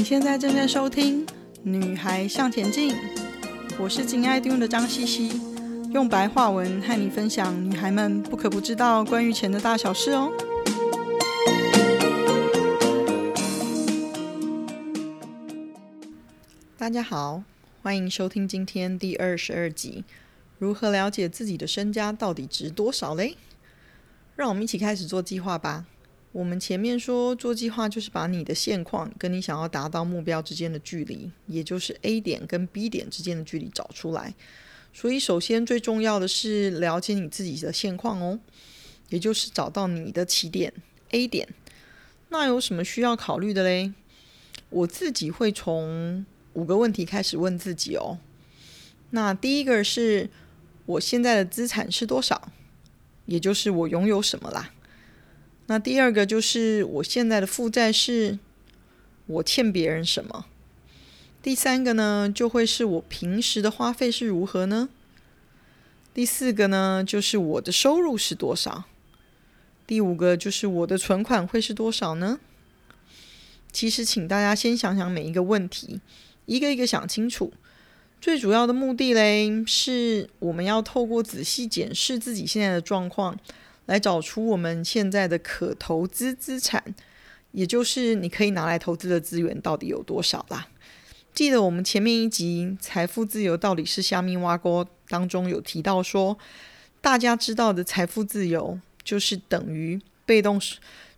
你现在正在收听《女孩向前进》，我是金爱听的张茜茜，用白话文和你分享女孩们不可不知道关于钱的大小事哦。大家好，欢迎收听今天第二十二集。如何了解自己的身家到底值多少嘞？让我们一起开始做计划吧。我们前面说做计划就是把你的现况跟你想要达到目标之间的距离，也就是 A 点跟 B 点之间的距离找出来。所以首先最重要的是了解你自己的现况哦，也就是找到你的起点 A 点。那有什么需要考虑的嘞？我自己会从五个问题开始问自己哦。那第一个是我现在的资产是多少，也就是我拥有什么啦。那第二个就是我现在的负债是，我欠别人什么？第三个呢，就会是我平时的花费是如何呢？第四个呢，就是我的收入是多少？第五个就是我的存款会是多少呢？其实，请大家先想想每一个问题，一个一个想清楚。最主要的目的嘞，是我们要透过仔细检视自己现在的状况。来找出我们现在的可投资资产，也就是你可以拿来投资的资源到底有多少啦。记得我们前面一集《财富自由到底是虾米挖锅》当中有提到说，大家知道的财富自由就是等于被动，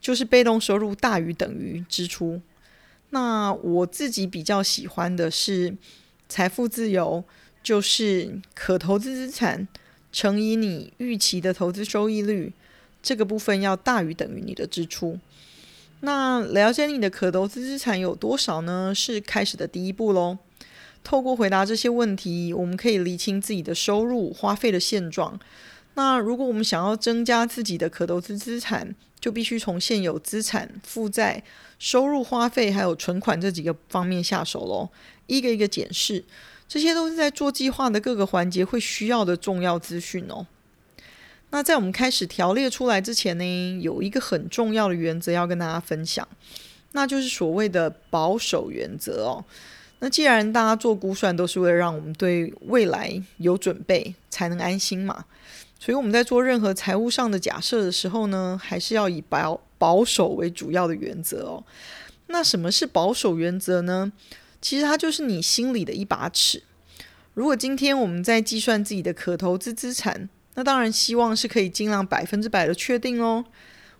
就是被动收入大于等于支出。那我自己比较喜欢的是财富自由，就是可投资资产乘以你预期的投资收益率。这个部分要大于等于你的支出。那了解你的可投资资产有多少呢？是开始的第一步喽。透过回答这些问题，我们可以厘清自己的收入、花费的现状。那如果我们想要增加自己的可投资资产，就必须从现有资产、负债、收入、花费还有存款这几个方面下手喽。一个一个检视，这些都是在做计划的各个环节会需要的重要资讯哦。那在我们开始条列出来之前呢，有一个很重要的原则要跟大家分享，那就是所谓的保守原则哦。那既然大家做估算都是为了让我们对未来有准备，才能安心嘛，所以我们在做任何财务上的假设的时候呢，还是要以保保守为主要的原则哦。那什么是保守原则呢？其实它就是你心里的一把尺。如果今天我们在计算自己的可投资资产，那当然，希望是可以尽量百分之百的确定哦。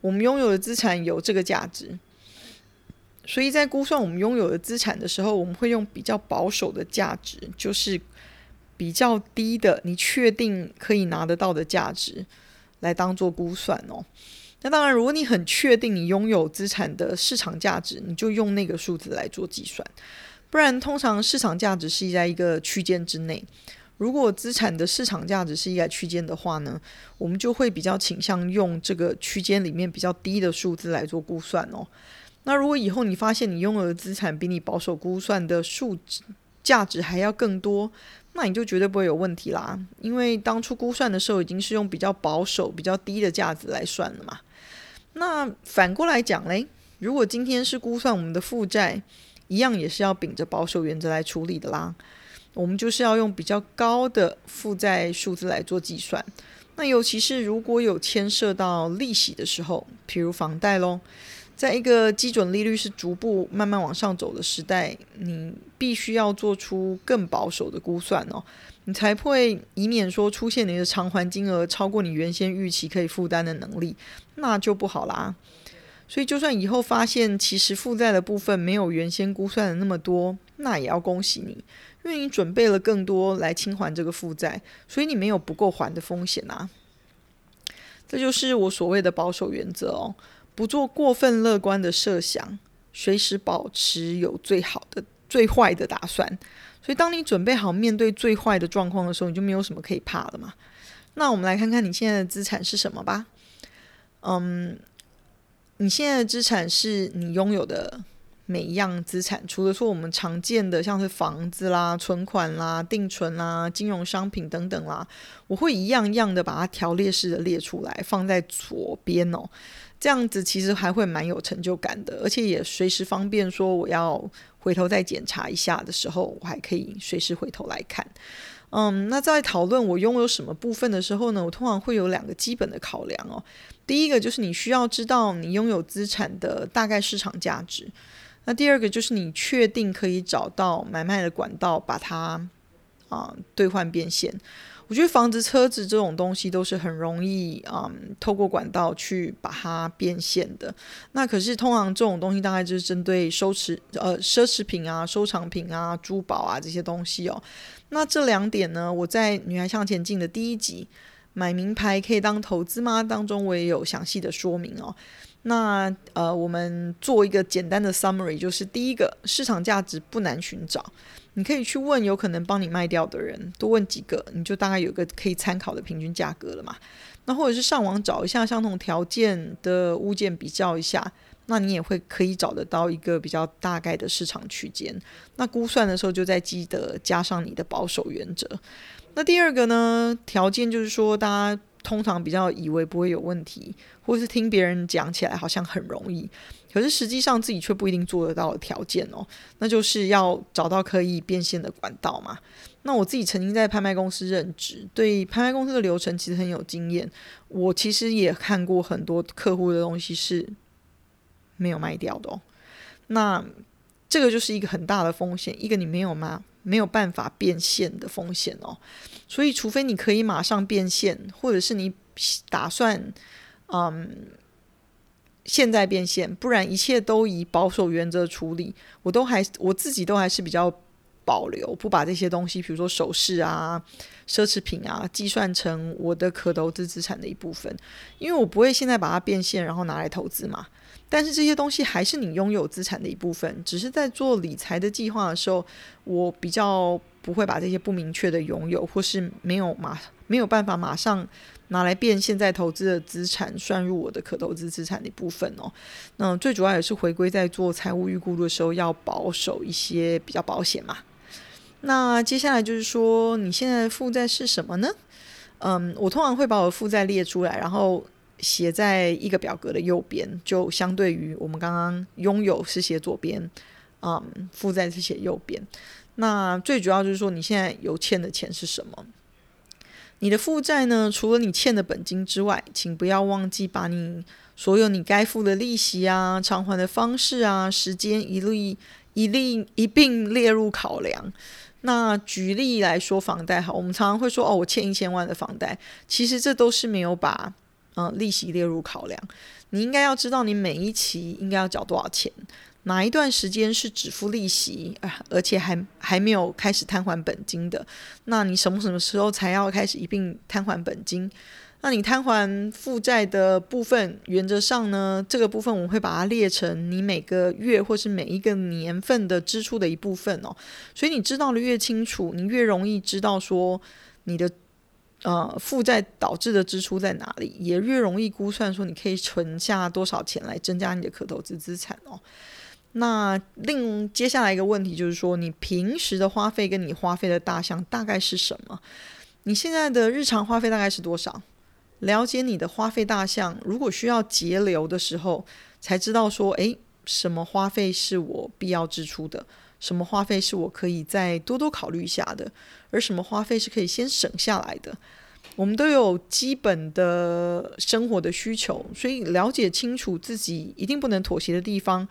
我们拥有的资产有这个价值，所以在估算我们拥有的资产的时候，我们会用比较保守的价值，就是比较低的，你确定可以拿得到的价值来当做估算哦。那当然，如果你很确定你拥有资产的市场价值，你就用那个数字来做计算。不然，通常市场价值是在一个区间之内。如果资产的市场价值是一个区间的话呢，我们就会比较倾向用这个区间里面比较低的数字来做估算哦。那如果以后你发现你拥有的资产比你保守估算的数值价值还要更多，那你就绝对不会有问题啦，因为当初估算的时候已经是用比较保守、比较低的价值来算了嘛。那反过来讲嘞，如果今天是估算我们的负债，一样也是要秉着保守原则来处理的啦。我们就是要用比较高的负债数字来做计算，那尤其是如果有牵涉到利息的时候，譬如房贷喽，在一个基准利率是逐步慢慢往上走的时代，你必须要做出更保守的估算哦，你才会以免说出现你的偿还金额超过你原先预期可以负担的能力，那就不好啦。所以就算以后发现其实负债的部分没有原先估算的那么多，那也要恭喜你。因为你准备了更多来清还这个负债，所以你没有不够还的风险啊。这就是我所谓的保守原则哦，不做过分乐观的设想，随时保持有最好的、最坏的打算。所以，当你准备好面对最坏的状况的时候，你就没有什么可以怕的嘛。那我们来看看你现在的资产是什么吧。嗯，你现在的资产是你拥有的。每一样资产，除了说我们常见的像是房子啦、存款啦、定存啦、金融商品等等啦，我会一样一样的把它条列式的列出来，放在左边哦。这样子其实还会蛮有成就感的，而且也随时方便说我要回头再检查一下的时候，我还可以随时回头来看。嗯，那在讨论我拥有什么部分的时候呢，我通常会有两个基本的考量哦。第一个就是你需要知道你拥有资产的大概市场价值。那第二个就是你确定可以找到买卖的管道，把它啊兑换变现。我觉得房子、车子这种东西都是很容易啊、透过管道去把它变现的。那可是通常这种东西大概就是针对收持呃奢侈品啊、收藏品啊、珠宝啊这些东西哦。那这两点呢，我在《女孩向前进》的第一集《买名牌可以当投资吗》当中，我也有详细的说明哦。那呃，我们做一个简单的 summary，就是第一个，市场价值不难寻找。你可以去问有可能帮你卖掉的人，多问几个，你就大概有个可以参考的平均价格了嘛。那或者是上网找一下相同条件的物件比较一下，那你也会可以找得到一个比较大概的市场区间。那估算的时候就再记得加上你的保守原则。那第二个呢，条件就是说大家。通常比较以为不会有问题，或是听别人讲起来好像很容易，可是实际上自己却不一定做得到的条件哦，那就是要找到可以变现的管道嘛。那我自己曾经在拍卖公司任职，对拍卖公司的流程其实很有经验。我其实也看过很多客户的东西是没有卖掉的哦。那这个就是一个很大的风险，一个你没有吗？没有办法变现的风险哦，所以除非你可以马上变现，或者是你打算嗯现在变现，不然一切都以保守原则处理。我都还我自己都还是比较保留，不把这些东西，比如说首饰啊、奢侈品啊，计算成我的可投资资产的一部分，因为我不会现在把它变现，然后拿来投资嘛。但是这些东西还是你拥有资产的一部分，只是在做理财的计划的时候，我比较不会把这些不明确的拥有或是没有马没有办法马上拿来变现在投资的资产算入我的可投资资产的一部分哦。那最主要也是回归在做财务预估的时候要保守一些，比较保险嘛。那接下来就是说，你现在的负债是什么呢？嗯，我通常会把我的负债列出来，然后。写在一个表格的右边，就相对于我们刚刚拥有是写左边，嗯，负债是写右边。那最主要就是说，你现在有欠的钱是什么？你的负债呢？除了你欠的本金之外，请不要忘记把你所有你该付的利息啊、偿还的方式啊、时间一律一律一并列入考量。那举例来说，房贷好，我们常常会说哦，我欠一千万的房贷，其实这都是没有把。嗯，利息列入考量，你应该要知道你每一期应该要缴多少钱，哪一段时间是只付利息，而且还还没有开始摊还本金的，那你什么什么时候才要开始一并摊还本金？那你摊还负债的部分，原则上呢，这个部分我会把它列成你每个月或是每一个年份的支出的一部分哦，所以你知道的越清楚，你越容易知道说你的。呃，负债导致的支出在哪里，也越容易估算说你可以存下多少钱来增加你的可投资资产哦。那另接下来一个问题就是说，你平时的花费跟你花费的大项大概是什么？你现在的日常花费大概是多少？了解你的花费大项，如果需要节流的时候，才知道说，诶，什么花费是我必要支出的。什么花费是我可以再多多考虑一下的，而什么花费是可以先省下来的？我们都有基本的生活的需求，所以了解清楚自己一定不能妥协的地方，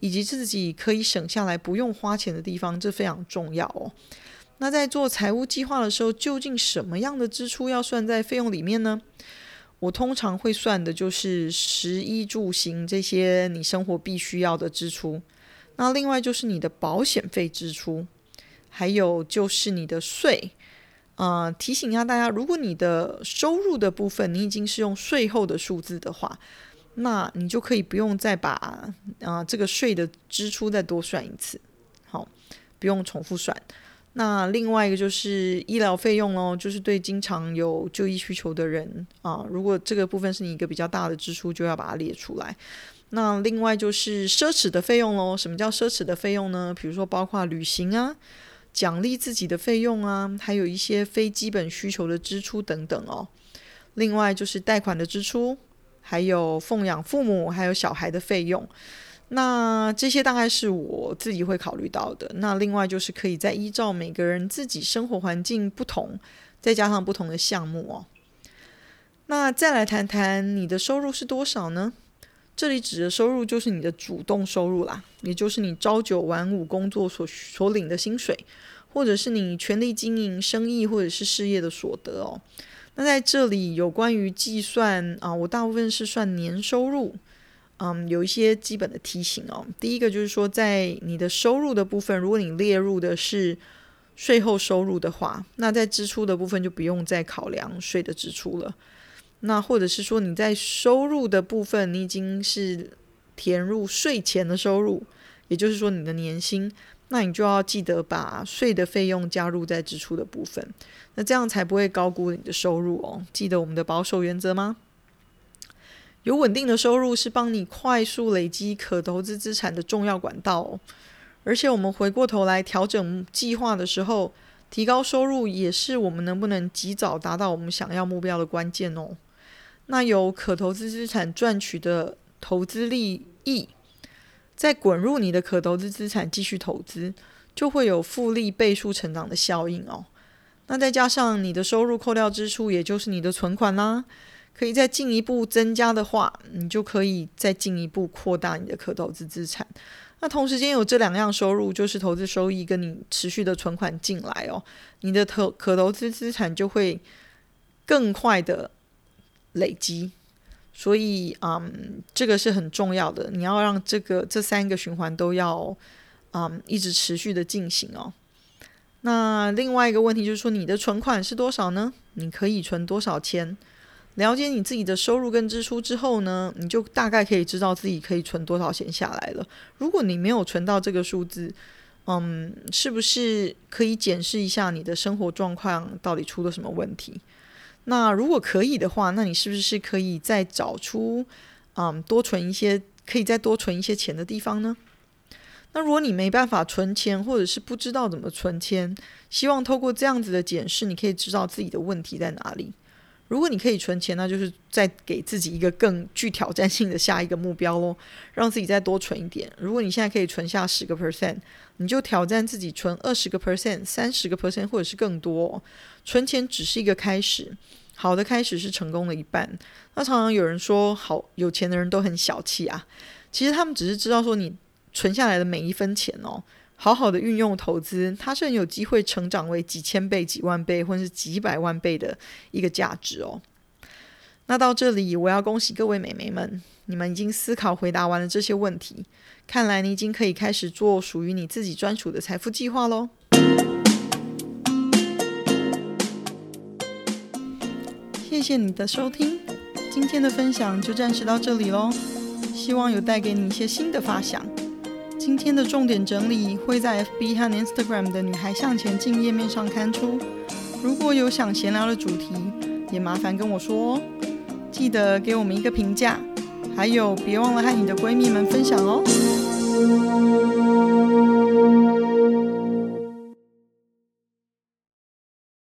以及自己可以省下来不用花钱的地方，这非常重要哦。那在做财务计划的时候，究竟什么样的支出要算在费用里面呢？我通常会算的就是食衣住行这些你生活必须要的支出。那另外就是你的保险费支出，还有就是你的税。啊、提醒一下大家，如果你的收入的部分你已经是用税后的数字的话，那你就可以不用再把啊、这个税的支出再多算一次，好，不用重复算。那另外一个就是医疗费用哦，就是对经常有就医需求的人啊、如果这个部分是你一个比较大的支出，就要把它列出来。那另外就是奢侈的费用喽。什么叫奢侈的费用呢？比如说包括旅行啊、奖励自己的费用啊，还有一些非基本需求的支出等等哦。另外就是贷款的支出，还有奉养父母还有小孩的费用。那这些大概是我自己会考虑到的。那另外就是可以再依照每个人自己生活环境不同，再加上不同的项目哦。那再来谈谈你的收入是多少呢？这里指的收入就是你的主动收入啦，也就是你朝九晚五工作所所领的薪水，或者是你全力经营生意或者是事业的所得哦。那在这里有关于计算啊，我大部分是算年收入，嗯，有一些基本的提醒哦。第一个就是说，在你的收入的部分，如果你列入的是税后收入的话，那在支出的部分就不用再考量税的支出了。那或者是说你在收入的部分，你已经是填入税前的收入，也就是说你的年薪，那你就要记得把税的费用加入在支出的部分，那这样才不会高估你的收入哦。记得我们的保守原则吗？有稳定的收入是帮你快速累积可投资资产的重要管道哦。而且我们回过头来调整计划的时候，提高收入也是我们能不能及早达到我们想要目标的关键哦。那有可投资资产赚取的投资利益，再滚入你的可投资资产继续投资，就会有复利倍数成长的效应哦。那再加上你的收入扣掉支出，也就是你的存款啦，可以再进一步增加的话，你就可以再进一步扩大你的可投资资产。那同时间有这两样收入，就是投资收益跟你持续的存款进来哦，你的投可投资资产就会更快的。累积，所以嗯，这个是很重要的。你要让这个这三个循环都要嗯一直持续的进行哦。那另外一个问题就是说，你的存款是多少呢？你可以存多少钱？了解你自己的收入跟支出之后呢，你就大概可以知道自己可以存多少钱下来了。如果你没有存到这个数字，嗯，是不是可以检视一下你的生活状况到底出了什么问题？那如果可以的话，那你是不是可以再找出，嗯，多存一些，可以再多存一些钱的地方呢？那如果你没办法存钱，或者是不知道怎么存钱，希望透过这样子的检视，你可以知道自己的问题在哪里。如果你可以存钱，那就是再给自己一个更具挑战性的下一个目标喽，让自己再多存一点。如果你现在可以存下十个 percent，你就挑战自己存二十个 percent、三十个 percent，或者是更多。存钱只是一个开始，好的开始是成功的一半。那常常有人说，好有钱的人都很小气啊，其实他们只是知道说，你存下来的每一分钱哦。好好的运用投资，它是很有机会成长为几千倍、几万倍，或是几百万倍的一个价值哦。那到这里，我要恭喜各位美眉们，你们已经思考回答完了这些问题，看来你已经可以开始做属于你自己专属的财富计划喽。谢谢你的收听，今天的分享就暂时到这里喽，希望有带给你一些新的发想。今天的重点整理会在 FB 和 Instagram 的“女孩向前进”页面上刊出。如果有想闲聊的主题，也麻烦跟我说哦。记得给我们一个评价，还有别忘了和你的闺蜜们分享哦。